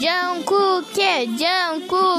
Jungkook, é Jungkook.